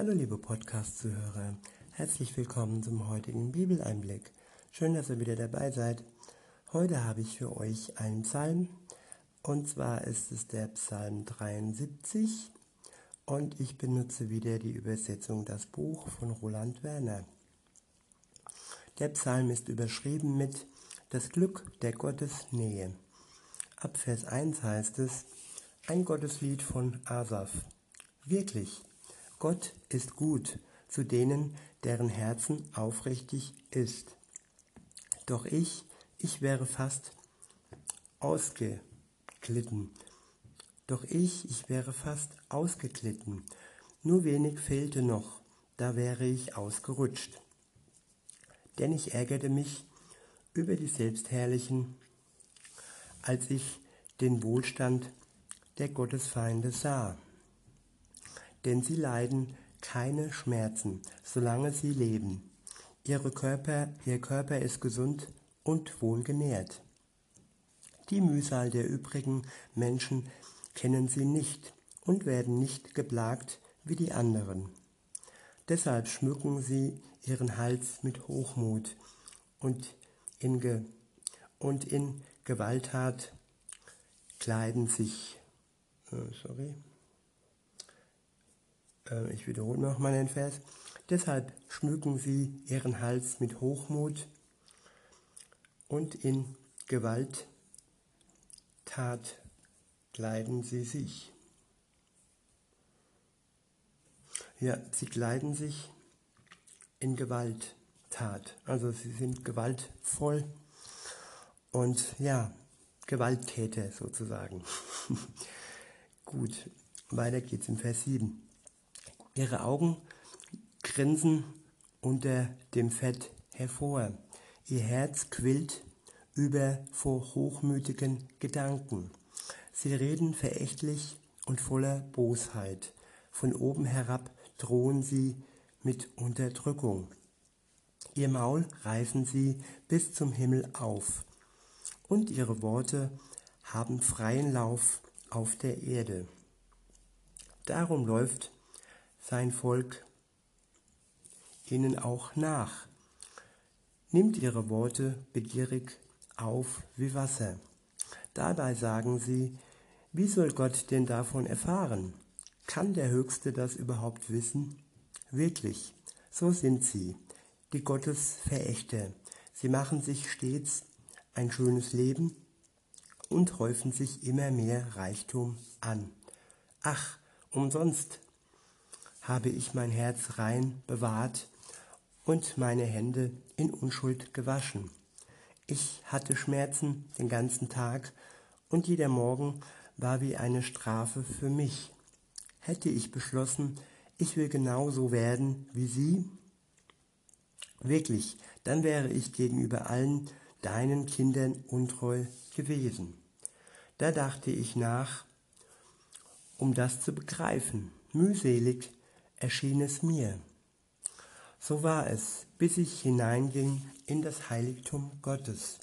Hallo liebe Podcast-Zuhörer, herzlich willkommen zum heutigen Bibeleinblick. Schön, dass ihr wieder dabei seid. Heute habe ich für euch einen Psalm und zwar ist es der Psalm 73 und ich benutze wieder die Übersetzung Das Buch von Roland Werner. Der Psalm ist überschrieben mit Das Glück der Gottesnähe. Ab Vers 1 heißt es, ein Gotteslied von Asaf. Wirklich, Gott ist gut zu denen, deren Herzen aufrichtig ist. Doch ich, ich wäre fast ausgeglitten. Doch ich, ich wäre fast ausgeglitten. Nur wenig fehlte noch, da wäre ich ausgerutscht. Denn ich ärgerte mich über die Selbstherrlichen, als ich den Wohlstand der Gottesfeinde sah denn sie leiden keine Schmerzen, solange sie leben. Ihre Körper, ihr Körper ist gesund und wohlgenährt. Die Mühsal der übrigen Menschen kennen sie nicht und werden nicht geplagt wie die anderen. Deshalb schmücken sie ihren Hals mit Hochmut und in, Ge und in Gewalttat kleiden sich. Äh, sorry. Äh, ich wiederhole noch mal den Vers. Deshalb schmücken sie ihren Hals mit Hochmut und in Gewalttat kleiden sie sich. Ja, sie kleiden sich in Gewalttat. Also sie sind gewaltvoll und ja, Gewalttäter sozusagen. Gut, weiter geht's im Vers 7. Ihre Augen grinsen unter dem Fett hervor. Ihr Herz quillt über vor hochmütigen Gedanken. Sie reden verächtlich und voller Bosheit. Von oben herab drohen sie mit Unterdrückung. Ihr Maul reißen sie bis zum Himmel auf, und ihre Worte haben freien Lauf auf der Erde. Darum läuft sein Volk ihnen auch nach, nimmt ihre Worte begierig auf wie Wasser. Dabei sagen sie, wie soll Gott denn davon erfahren? Kann der Höchste das überhaupt wissen? Wirklich, so sind sie, die Gottesverächter. Sie machen sich stets ein schönes Leben und häufen sich immer mehr Reichtum an. Ach, umsonst habe ich mein Herz rein bewahrt und meine Hände in Unschuld gewaschen. Ich hatte Schmerzen den ganzen Tag und jeder Morgen war wie eine Strafe für mich. Hätte ich beschlossen, ich will genauso werden wie Sie? Wirklich, dann wäre ich gegenüber allen deinen Kindern untreu gewesen. Da dachte ich nach, um das zu begreifen. Mühselig erschien es mir. So war es, bis ich hineinging in das Heiligtum Gottes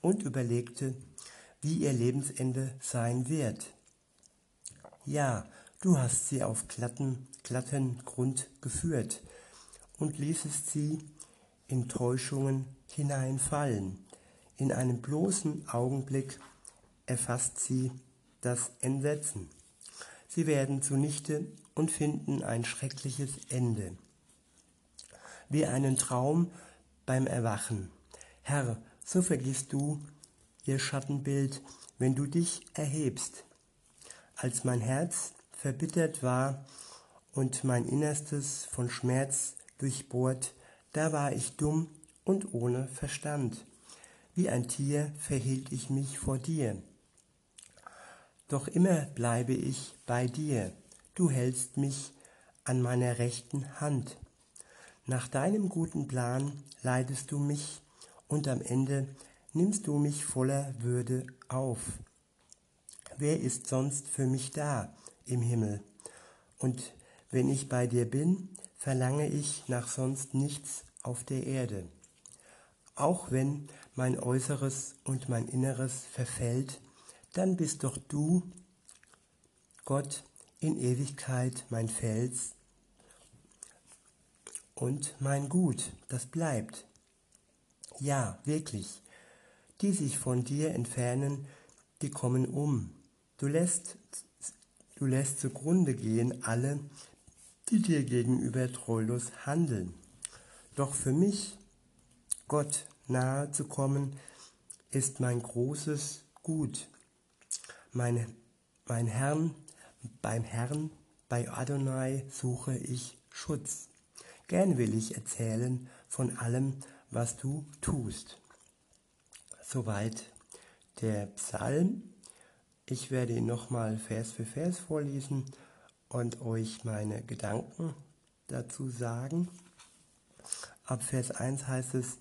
und überlegte, wie ihr Lebensende sein wird. Ja, du hast sie auf glatten, glatten Grund geführt und ließest sie in Täuschungen hineinfallen. In einem bloßen Augenblick erfasst sie das Entsetzen. Sie werden zunichte und finden ein schreckliches Ende. Wie einen Traum beim Erwachen. Herr, so vergisst du ihr Schattenbild, wenn du dich erhebst. Als mein Herz verbittert war und mein Innerstes von Schmerz durchbohrt, da war ich dumm und ohne Verstand. Wie ein Tier verhielt ich mich vor dir. Doch immer bleibe ich bei dir du hältst mich an meiner rechten Hand. Nach deinem guten Plan leitest du mich und am Ende nimmst du mich voller Würde auf. Wer ist sonst für mich da im Himmel? Und wenn ich bei dir bin, verlange ich nach sonst nichts auf der Erde. Auch wenn mein Äußeres und mein Inneres verfällt, dann bist doch du, Gott, in Ewigkeit mein Fels und mein Gut, das bleibt. Ja, wirklich. Die sich von dir entfernen, die kommen um. Du lässt, du lässt zugrunde gehen alle, die dir gegenüber treulos handeln. Doch für mich, Gott nahe zu kommen, ist mein großes Gut. Mein, mein Herrn, beim Herrn, bei Adonai suche ich Schutz. Gern will ich erzählen von allem, was du tust. Soweit der Psalm. Ich werde ihn nochmal Vers für Vers vorlesen und euch meine Gedanken dazu sagen. Ab Vers 1 heißt es,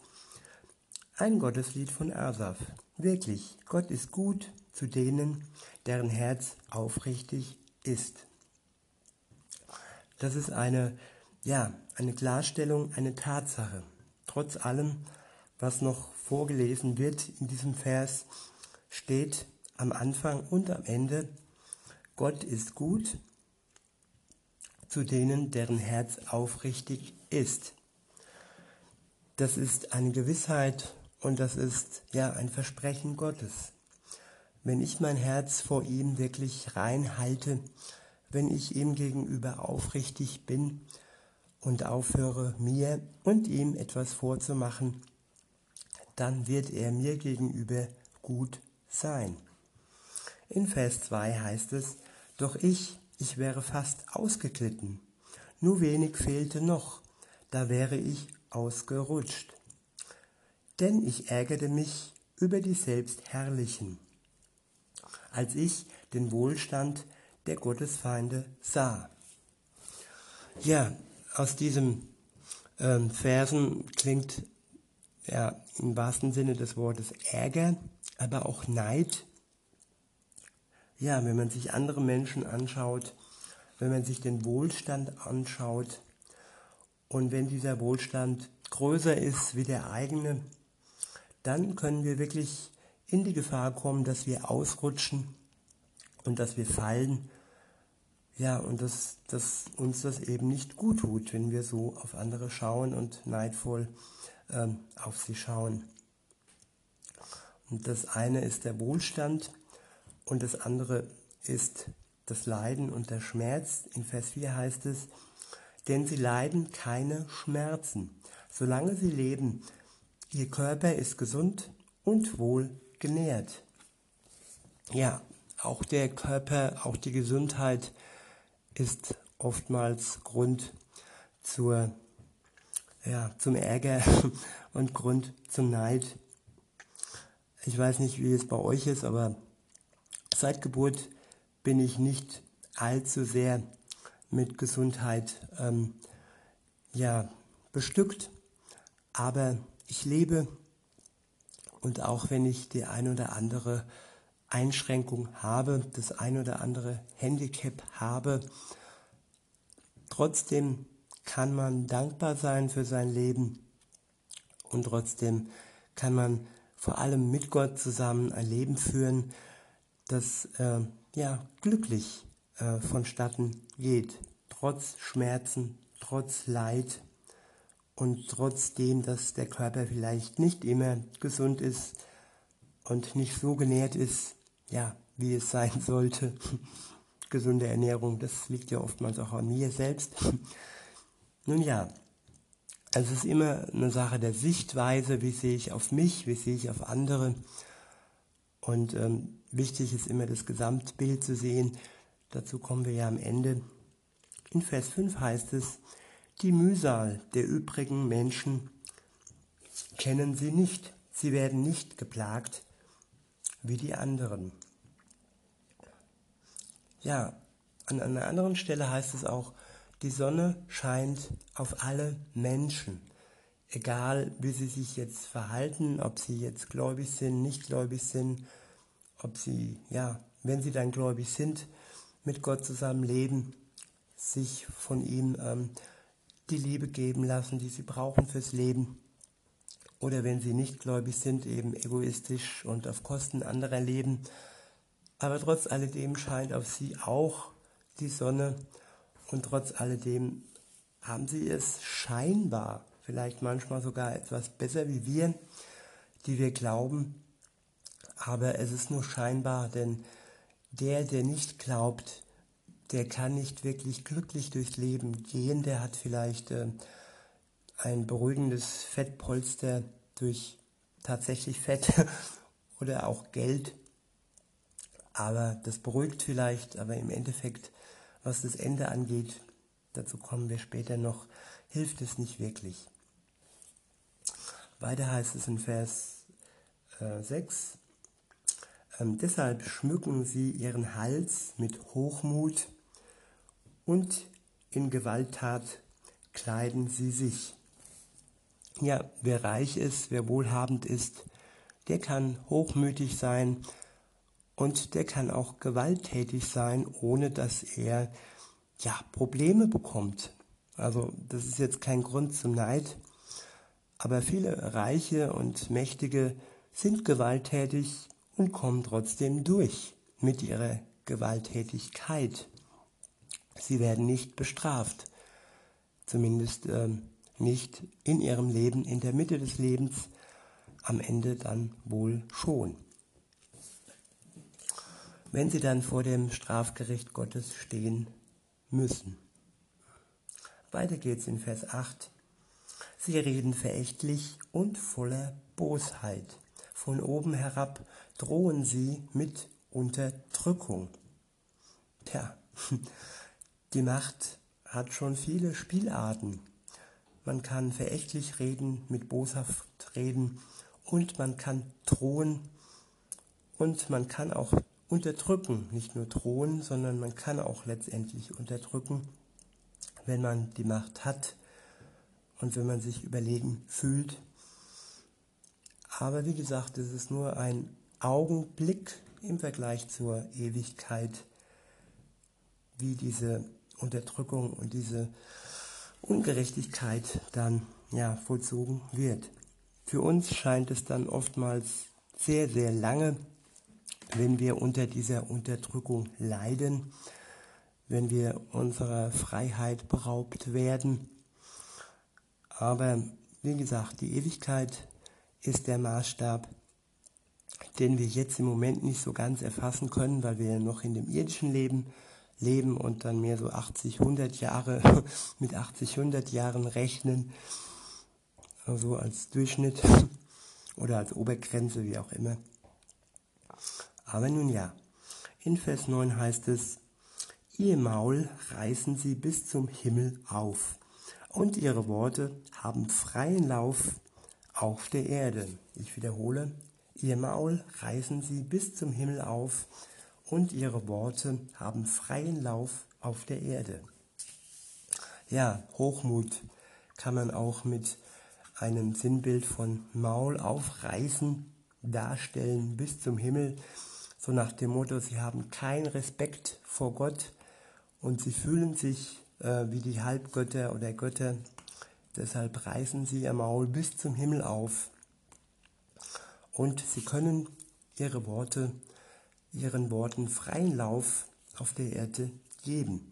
ein Gotteslied von Asaf. Wirklich, Gott ist gut zu denen, deren Herz aufrichtig ist. Das ist eine, ja, eine Klarstellung, eine Tatsache. Trotz allem, was noch vorgelesen wird in diesem Vers, steht am Anfang und am Ende, Gott ist gut zu denen, deren Herz aufrichtig ist. Das ist eine Gewissheit und das ist ja ein Versprechen Gottes. Wenn ich mein Herz vor ihm wirklich rein halte, wenn ich ihm gegenüber aufrichtig bin und aufhöre, mir und ihm etwas vorzumachen, dann wird er mir gegenüber gut sein. In Vers 2 heißt es, doch ich, ich wäre fast ausgeglitten. Nur wenig fehlte noch, da wäre ich ausgerutscht. Denn ich ärgerte mich über die Selbstherrlichen, als ich den Wohlstand der Gottesfeinde sah. Ja, aus diesem ähm, Versen klingt ja im wahrsten Sinne des Wortes Ärger, aber auch Neid ja, wenn man sich andere Menschen anschaut, wenn man sich den Wohlstand anschaut und wenn dieser Wohlstand größer ist wie der eigene, dann können wir wirklich in die Gefahr kommen, dass wir ausrutschen und dass wir fallen. Ja, und dass, dass uns das eben nicht gut tut, wenn wir so auf andere schauen und neidvoll ähm, auf sie schauen. Und das eine ist der Wohlstand und das andere ist das Leiden und der Schmerz. In Vers 4 heißt es, denn sie leiden keine Schmerzen, solange sie leben. Ihr Körper ist gesund und wohl genährt. Ja, auch der Körper, auch die Gesundheit ist oftmals Grund zur, ja, zum Ärger und Grund zum Neid. Ich weiß nicht, wie es bei euch ist, aber Seit Geburt bin ich nicht allzu sehr mit Gesundheit ähm, ja, bestückt, aber ich lebe und auch wenn ich die ein oder andere Einschränkung habe, das ein oder andere Handicap habe, trotzdem kann man dankbar sein für sein Leben. Und trotzdem kann man vor allem mit Gott zusammen ein Leben führen, das äh, ja, glücklich äh, vonstatten geht, trotz Schmerzen, trotz Leid und trotzdem, dass der Körper vielleicht nicht immer gesund ist und nicht so genährt ist, ja, wie es sein sollte. Gesunde Ernährung, das liegt ja oftmals auch an mir selbst. Nun ja, es ist immer eine Sache der Sichtweise, wie sehe ich auf mich, wie sehe ich auf andere. Und ähm, wichtig ist immer das Gesamtbild zu sehen. Dazu kommen wir ja am Ende. In Vers 5 heißt es, die Mühsal der übrigen Menschen kennen sie nicht. Sie werden nicht geplagt wie die anderen. Ja, an einer anderen Stelle heißt es auch, die Sonne scheint auf alle Menschen, egal wie sie sich jetzt verhalten, ob sie jetzt gläubig sind, nicht gläubig sind, ob sie, ja, wenn sie dann gläubig sind, mit Gott zusammen leben, sich von ihm ähm, die Liebe geben lassen, die sie brauchen fürs Leben. Oder wenn sie nicht gläubig sind, eben egoistisch und auf Kosten anderer leben. Aber trotz alledem scheint auf sie auch die Sonne und trotz alledem haben sie es scheinbar, vielleicht manchmal sogar etwas besser wie wir, die wir glauben, aber es ist nur scheinbar, denn der, der nicht glaubt, der kann nicht wirklich glücklich durchs Leben gehen, der hat vielleicht äh, ein beruhigendes Fettpolster durch tatsächlich Fett oder auch Geld, aber das beruhigt vielleicht, aber im Endeffekt, was das Ende angeht, dazu kommen wir später noch, hilft es nicht wirklich. Weiter heißt es in Vers äh, 6, ähm, deshalb schmücken sie ihren Hals mit Hochmut und in Gewalttat kleiden sie sich. Ja, wer reich ist, wer wohlhabend ist, der kann hochmütig sein und der kann auch gewalttätig sein, ohne dass er ja Probleme bekommt. Also das ist jetzt kein Grund zum Neid, aber viele Reiche und Mächtige sind gewalttätig und kommen trotzdem durch mit ihrer Gewalttätigkeit. Sie werden nicht bestraft, zumindest äh, nicht in ihrem Leben, in der Mitte des Lebens, am Ende dann wohl schon. Wenn sie dann vor dem Strafgericht Gottes stehen müssen. Weiter geht's in Vers 8. Sie reden verächtlich und voller Bosheit. Von oben herab drohen sie mit Unterdrückung. Tja, die Macht hat schon viele Spielarten. Man kann verächtlich reden, mit boshaft reden und man kann drohen und man kann auch unterdrücken. Nicht nur drohen, sondern man kann auch letztendlich unterdrücken, wenn man die Macht hat und wenn man sich überlegen fühlt. Aber wie gesagt, es ist nur ein Augenblick im Vergleich zur Ewigkeit, wie diese Unterdrückung und diese Ungerechtigkeit dann ja vollzogen wird. Für uns scheint es dann oftmals sehr, sehr lange, wenn wir unter dieser Unterdrückung leiden, wenn wir unserer Freiheit beraubt werden. Aber wie gesagt, die Ewigkeit ist der Maßstab, den wir jetzt im Moment nicht so ganz erfassen können, weil wir noch in dem irdischen Leben leben und dann mehr so 80, 100 Jahre mit 80, 100 Jahren rechnen, also als Durchschnitt oder als Obergrenze, wie auch immer. Aber nun ja, in Vers 9 heißt es, ihr Maul reißen sie bis zum Himmel auf und ihre Worte haben freien Lauf auf der Erde. Ich wiederhole, Ihr Maul reißen sie bis zum Himmel auf, und ihre Worte haben freien Lauf auf der Erde. Ja, Hochmut kann man auch mit einem Sinnbild von Maul aufreißen darstellen bis zum Himmel, so nach dem Motto, sie haben keinen Respekt vor Gott und sie fühlen sich äh, wie die Halbgötter oder Götter, deshalb reißen sie ihr Maul bis zum Himmel auf. Und sie können ihre Worte, ihren Worten freien Lauf auf der Erde geben.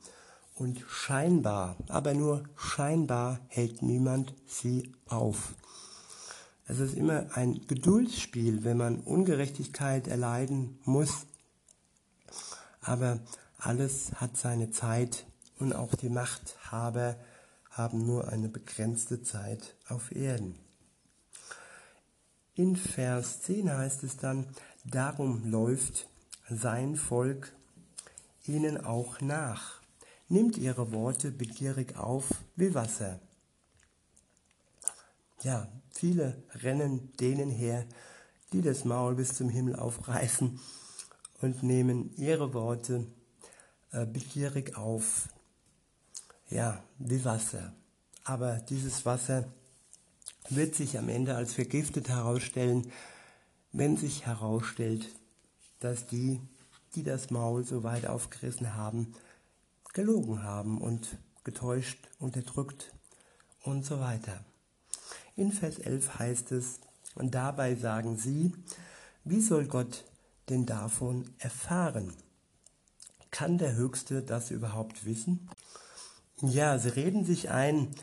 Und scheinbar, aber nur scheinbar hält niemand sie auf. Es ist immer ein Geduldsspiel, wenn man Ungerechtigkeit erleiden muss. Aber alles hat seine Zeit und auch die Machthaber haben nur eine begrenzte Zeit auf Erden. In Vers 10 heißt es dann, darum läuft sein Volk ihnen auch nach, nimmt ihre Worte begierig auf wie Wasser. Ja, viele rennen denen her, die das Maul bis zum Himmel aufreißen und nehmen ihre Worte äh, begierig auf, ja, wie Wasser. Aber dieses Wasser wird sich am Ende als vergiftet herausstellen, wenn sich herausstellt, dass die, die das Maul so weit aufgerissen haben, gelogen haben und getäuscht, unterdrückt und so weiter. In Vers 11 heißt es, und dabei sagen sie, wie soll Gott denn davon erfahren? Kann der Höchste das überhaupt wissen? Ja, sie reden sich ein,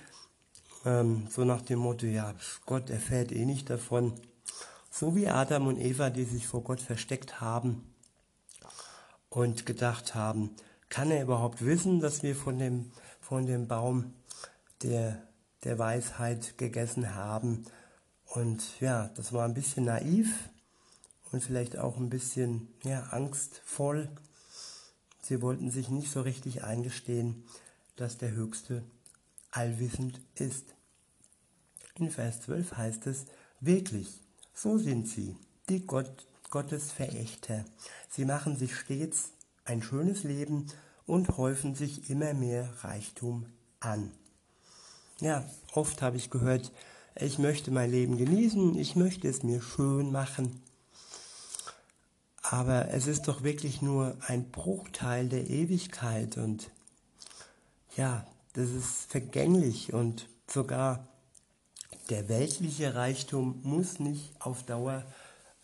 ähm, so nach dem Motto, ja, Gott erfährt eh nicht davon. So wie Adam und Eva, die sich vor Gott versteckt haben und gedacht haben, kann er überhaupt wissen, dass wir von dem, von dem Baum der, der Weisheit gegessen haben? Und ja, das war ein bisschen naiv und vielleicht auch ein bisschen ja, angstvoll. Sie wollten sich nicht so richtig eingestehen, dass der Höchste allwissend ist. In Vers 12 heißt es, wirklich, so sind sie, die Gott, Gottes Verächter. Sie machen sich stets ein schönes Leben und häufen sich immer mehr Reichtum an. Ja, oft habe ich gehört, ich möchte mein Leben genießen, ich möchte es mir schön machen. Aber es ist doch wirklich nur ein Bruchteil der Ewigkeit und ja, das ist vergänglich und sogar der weltliche Reichtum muss nicht auf Dauer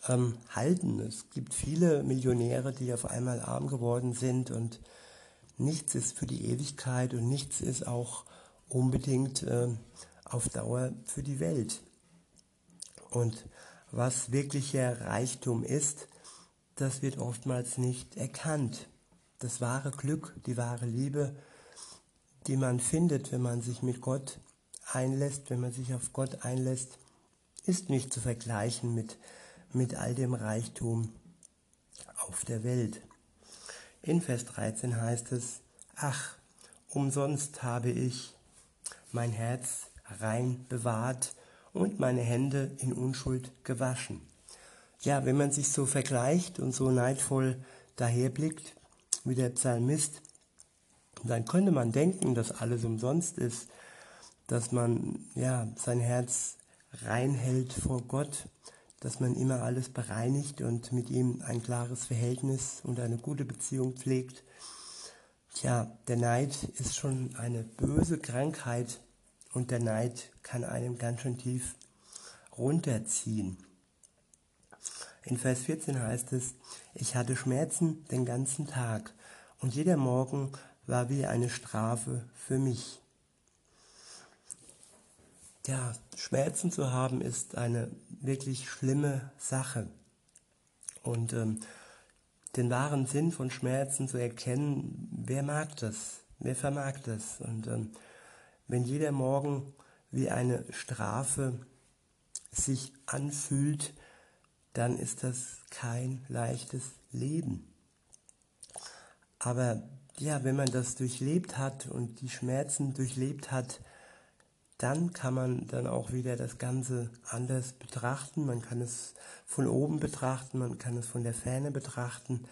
ähm, halten. Es gibt viele Millionäre, die auf einmal arm geworden sind und nichts ist für die Ewigkeit und nichts ist auch unbedingt äh, auf Dauer für die Welt. Und was wirklicher Reichtum ist, das wird oftmals nicht erkannt. Das wahre Glück, die wahre Liebe, die man findet, wenn man sich mit Gott einlässt, wenn man sich auf Gott einlässt, ist nicht zu vergleichen mit, mit all dem Reichtum auf der Welt. In Vers 13 heißt es, ach, umsonst habe ich mein Herz rein bewahrt und meine Hände in Unschuld gewaschen. Ja, wenn man sich so vergleicht und so neidvoll daherblickt wie der Psalmist, dann könnte man denken, dass alles umsonst ist, dass man ja sein Herz reinhält vor Gott, dass man immer alles bereinigt und mit ihm ein klares Verhältnis und eine gute Beziehung pflegt. Tja, der Neid ist schon eine böse Krankheit und der Neid kann einem ganz schön tief runterziehen. In Vers 14 heißt es, ich hatte Schmerzen den ganzen Tag und jeder Morgen war wie eine Strafe für mich. Ja, Schmerzen zu haben ist eine wirklich schlimme Sache. Und ähm, den wahren Sinn von Schmerzen zu erkennen, wer mag das? Wer vermag das? Und ähm, wenn jeder Morgen wie eine Strafe sich anfühlt, dann ist das kein leichtes Leben. Aber ja, wenn man das durchlebt hat und die Schmerzen durchlebt hat, dann kann man dann auch wieder das Ganze anders betrachten. Man kann es von oben betrachten, man kann es von der Ferne betrachten.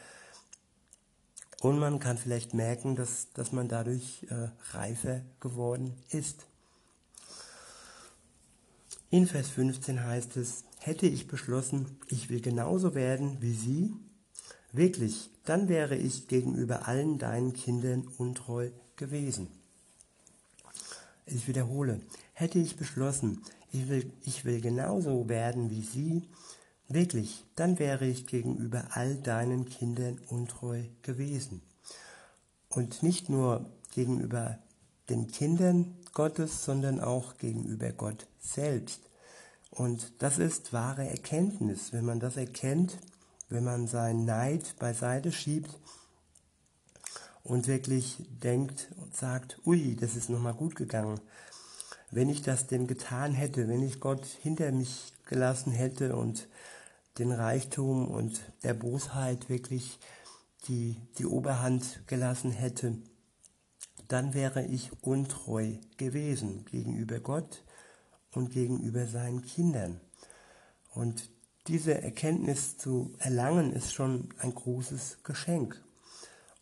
Und man kann vielleicht merken, dass, dass man dadurch äh, reifer geworden ist. In Vers 15 heißt es, hätte ich beschlossen, ich will genauso werden wie sie, wirklich, dann wäre ich gegenüber allen deinen Kindern untreu gewesen. Ich wiederhole, hätte ich beschlossen, ich will, ich will genauso werden wie sie, wirklich, dann wäre ich gegenüber all deinen Kindern untreu gewesen. Und nicht nur gegenüber den Kindern Gottes, sondern auch gegenüber Gott selbst. Und das ist wahre Erkenntnis. Wenn man das erkennt, wenn man seinen Neid beiseite schiebt und wirklich denkt und sagt, ui, das ist nochmal gut gegangen. Wenn ich das denn getan hätte, wenn ich Gott hinter mich gelassen hätte und den Reichtum und der Bosheit wirklich die, die Oberhand gelassen hätte, dann wäre ich untreu gewesen gegenüber Gott und gegenüber seinen Kindern. Und diese Erkenntnis zu erlangen, ist schon ein großes Geschenk.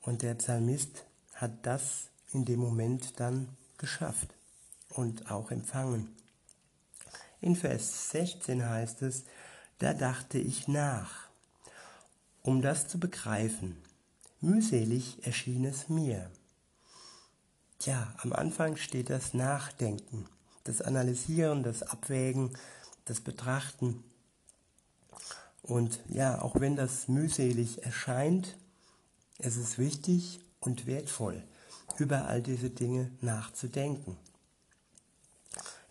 Und der Psalmist hat das in dem Moment dann geschafft und auch empfangen. In Vers 16 heißt es, da dachte ich nach, um das zu begreifen. Mühselig erschien es mir. Tja, am Anfang steht das Nachdenken, das Analysieren, das Abwägen, das Betrachten. Und ja, auch wenn das mühselig erscheint, es ist wichtig und wertvoll. über all diese Dinge nachzudenken.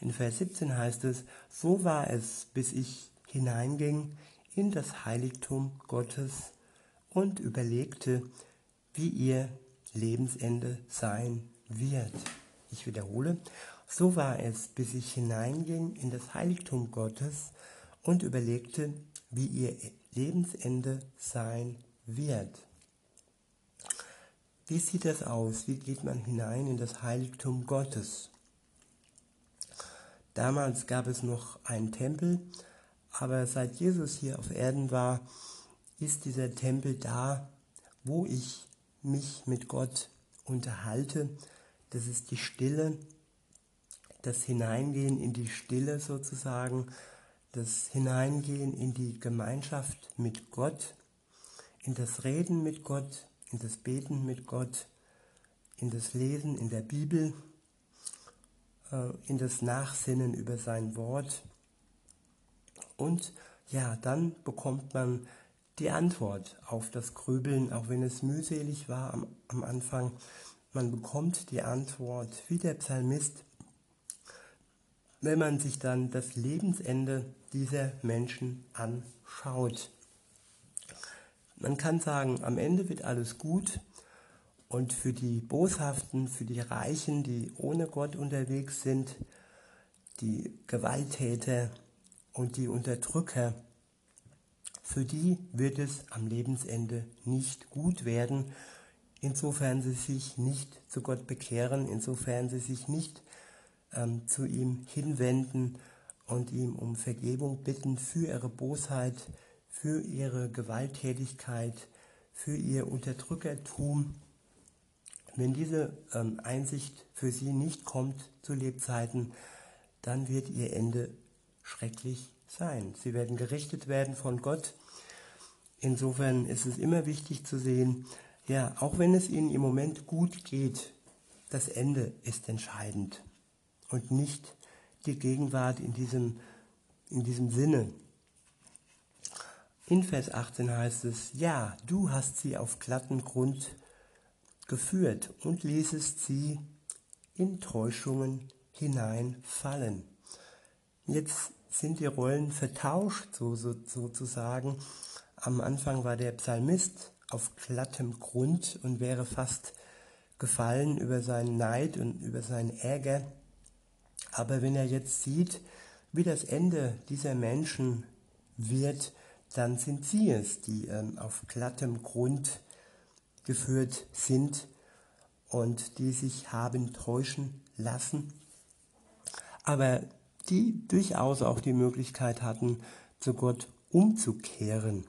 In Vers 17 heißt es, so war es, bis ich hineinging in das Heiligtum Gottes und überlegte, wie ihr Lebensende sein wird. Ich wiederhole, so war es, bis ich hineinging in das Heiligtum Gottes und überlegte, wie ihr Lebensende sein wird. Wie sieht das aus? Wie geht man hinein in das Heiligtum Gottes? Damals gab es noch einen Tempel, aber seit Jesus hier auf Erden war, ist dieser Tempel da, wo ich mich mit Gott unterhalte. Das ist die Stille, das Hineingehen in die Stille sozusagen, das Hineingehen in die Gemeinschaft mit Gott, in das Reden mit Gott, in das Beten mit Gott, in das Lesen in der Bibel, äh, in das Nachsinnen über sein Wort. Und ja, dann bekommt man die Antwort auf das Grübeln, auch wenn es mühselig war am, am Anfang. Man bekommt die Antwort, wie der Psalmist, wenn man sich dann das Lebensende dieser Menschen anschaut. Man kann sagen, am Ende wird alles gut. Und für die Boshaften, für die Reichen, die ohne Gott unterwegs sind, die Gewalttäter und die Unterdrücker, für die wird es am Lebensende nicht gut werden, insofern sie sich nicht zu Gott bekehren, insofern sie sich nicht ähm, zu ihm hinwenden und ihm um Vergebung bitten für ihre Bosheit, für ihre Gewalttätigkeit, für ihr Unterdrückertum. Wenn diese ähm, Einsicht für sie nicht kommt zu Lebzeiten, dann wird ihr Ende schrecklich sein. Sie werden gerichtet werden von Gott. Insofern ist es immer wichtig zu sehen, ja, auch wenn es ihnen im Moment gut geht, das Ende ist entscheidend und nicht die Gegenwart in diesem, in diesem Sinne. In Vers 18 heißt es, ja, du hast sie auf glatten Grund geführt und ließest sie in Täuschungen hineinfallen. Jetzt sind die Rollen vertauscht, so, so, sozusagen. Am Anfang war der Psalmist auf glattem Grund und wäre fast gefallen über seinen Neid und über seinen Ärger. Aber wenn er jetzt sieht, wie das Ende dieser Menschen wird, dann sind sie es, die ähm, auf glattem Grund geführt sind und die sich haben täuschen lassen, aber die durchaus auch die Möglichkeit hatten, zu Gott umzukehren.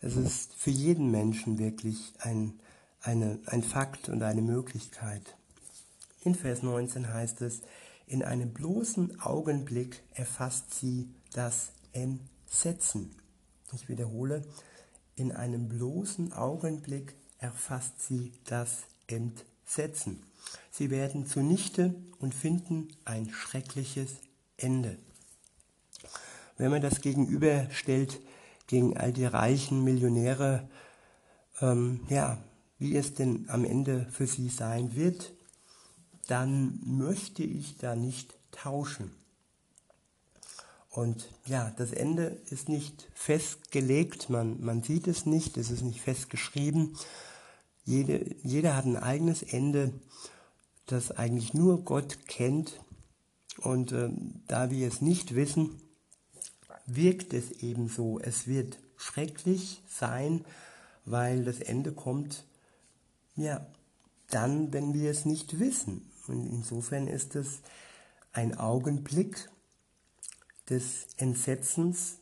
Es ist für jeden Menschen wirklich ein, eine, ein Fakt und eine Möglichkeit. In Vers 19 heißt es, in einem bloßen Augenblick erfasst sie das Entsetzen. Ich wiederhole, in einem bloßen Augenblick erfasst sie das Entsetzen. Sie werden zunichte und finden ein schreckliches Ende. Wenn man das gegenüberstellt gegen all die reichen Millionäre, ähm, ja, wie es denn am Ende für sie sein wird, dann möchte ich da nicht tauschen. Und ja, das Ende ist nicht festgelegt, man, man sieht es nicht, es ist nicht festgeschrieben. Jede, jeder hat ein eigenes Ende, das eigentlich nur Gott kennt. Und äh, da wir es nicht wissen, wirkt es eben so. Es wird schrecklich sein, weil das Ende kommt, ja, dann, wenn wir es nicht wissen. Und insofern ist es ein Augenblick, des Entsetzens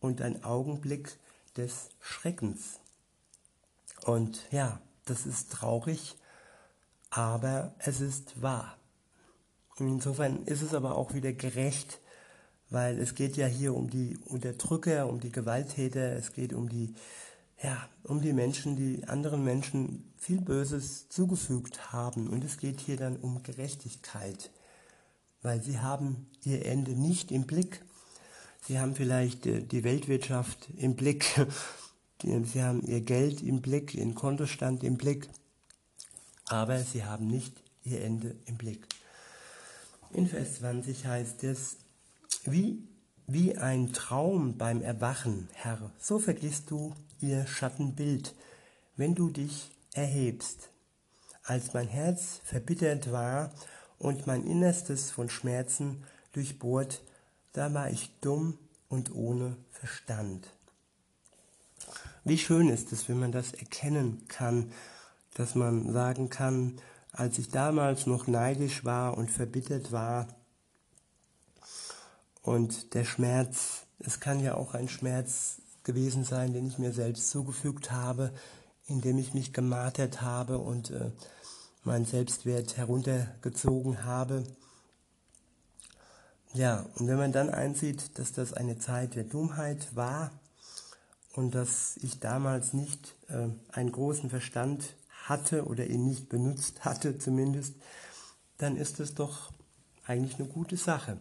und ein Augenblick des Schreckens. Und ja, das ist traurig, aber es ist wahr. Insofern ist es aber auch wieder gerecht, weil es geht ja hier um die Unterdrücker, um die Gewalttäter, es geht um die, ja, um die Menschen, die anderen Menschen viel Böses zugefügt haben. Und es geht hier dann um Gerechtigkeit weil sie haben ihr Ende nicht im Blick. Sie haben vielleicht äh, die Weltwirtschaft im Blick. Sie haben ihr Geld im Blick, ihren Kontostand im Blick. aber sie haben nicht ihr Ende im Blick. In Vers 20 heißt es, wie, wie ein Traum beim Erwachen, Herr, so vergisst du ihr Schattenbild, wenn du dich erhebst. Als mein Herz verbittert war und mein Innerstes von Schmerzen durchbohrt, da war ich dumm und ohne Verstand. Wie schön ist es, wenn man das erkennen kann, dass man sagen kann, als ich damals noch neidisch war und verbittert war und der Schmerz, es kann ja auch ein Schmerz gewesen sein, den ich mir selbst zugefügt habe, indem ich mich gemartert habe und äh, meinen Selbstwert heruntergezogen habe. Ja, und wenn man dann einsieht, dass das eine Zeit der Dummheit war und dass ich damals nicht äh, einen großen Verstand hatte oder ihn nicht benutzt hatte zumindest, dann ist es doch eigentlich eine gute Sache.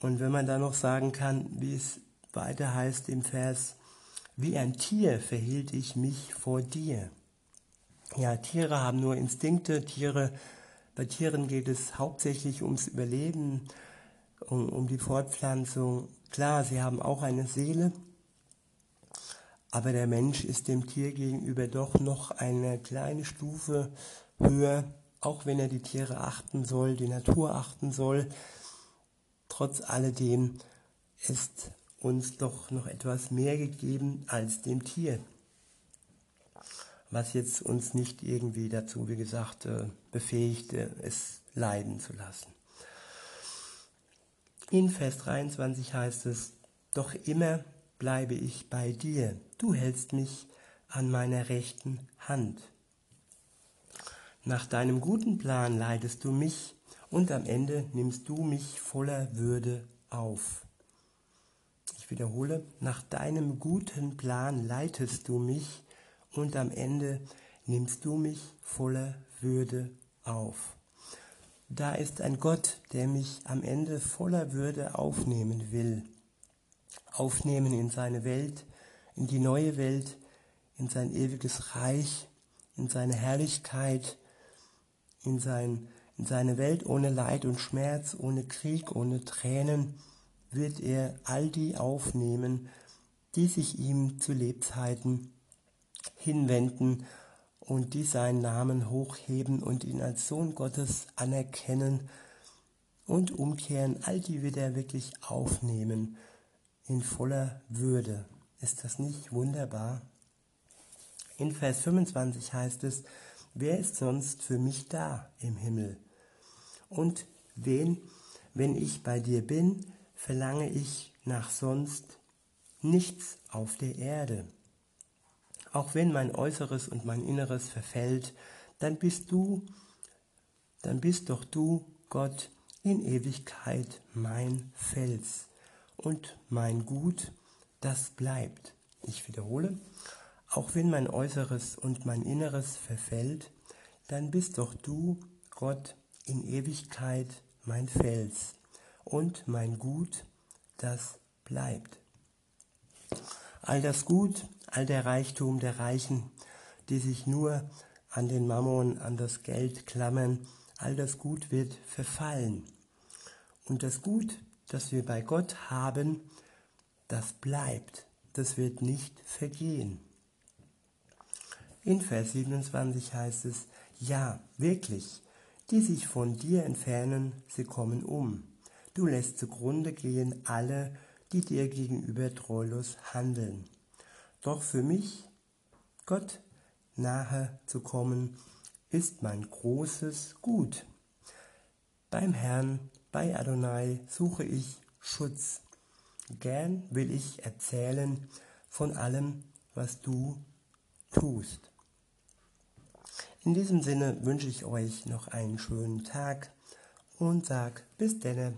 Und wenn man dann noch sagen kann, wie es weiter heißt im Vers, wie ein Tier verhielt ich mich vor dir. Ja, Tiere haben nur Instinkte, Tiere, bei Tieren geht es hauptsächlich ums Überleben, um, um die Fortpflanzung. Klar, sie haben auch eine Seele, aber der Mensch ist dem Tier gegenüber doch noch eine kleine Stufe höher, auch wenn er die Tiere achten soll, die Natur achten soll. Trotz alledem ist uns doch noch etwas mehr gegeben als dem Tier. Was jetzt uns nicht irgendwie dazu, wie gesagt, äh, befähigt, es leiden zu lassen. In Vers 23 heißt es, doch immer bleibe ich bei dir, du hältst mich an meiner rechten Hand. Nach deinem guten Plan leitest du mich und am Ende nimmst du mich voller Würde auf. Ich wiederhole, nach deinem guten Plan leitest du mich und am Ende nimmst du mich voller Würde auf. Da ist ein Gott, der mich am Ende voller Würde aufnehmen will. Aufnehmen in seine Welt, in die neue Welt, in sein ewiges Reich, in seine Herrlichkeit, in, sein, in seine Welt ohne Leid und Schmerz, ohne Krieg, ohne Tränen, wird er all die aufnehmen, die sich ihm zu Lebzeiten hinwenden und die seinen Namen hochheben und ihn als Sohn Gottes anerkennen und umkehren, all die wird er wirklich aufnehmen in voller Würde. Ist das nicht wunderbar? In Vers 25 heißt es, wer ist sonst für mich da im Himmel? Und wen, wenn ich bei dir bin, verlange ich nach sonst nichts auf der Erde. Auch wenn mein Äußeres und mein Inneres verfällt, dann bist du, dann bist doch du, Gott, in Ewigkeit mein Fels und mein Gut, das bleibt. Ich wiederhole, auch wenn mein Äußeres und mein Inneres verfällt, dann bist doch du, Gott, in Ewigkeit mein Fels und mein Gut, das bleibt. All das Gut, all der Reichtum der Reichen, die sich nur an den Mammon, an das Geld klammern, all das Gut wird verfallen. Und das Gut, das wir bei Gott haben, das bleibt, das wird nicht vergehen. In Vers 27 heißt es, ja, wirklich, die sich von dir entfernen, sie kommen um. Du lässt zugrunde gehen alle, die dir gegenüber treulos handeln. Doch für mich, Gott nahe zu kommen, ist mein großes Gut. Beim Herrn, bei Adonai suche ich Schutz. Gern will ich erzählen von allem, was du tust. In diesem Sinne wünsche ich euch noch einen schönen Tag und sag bis denne.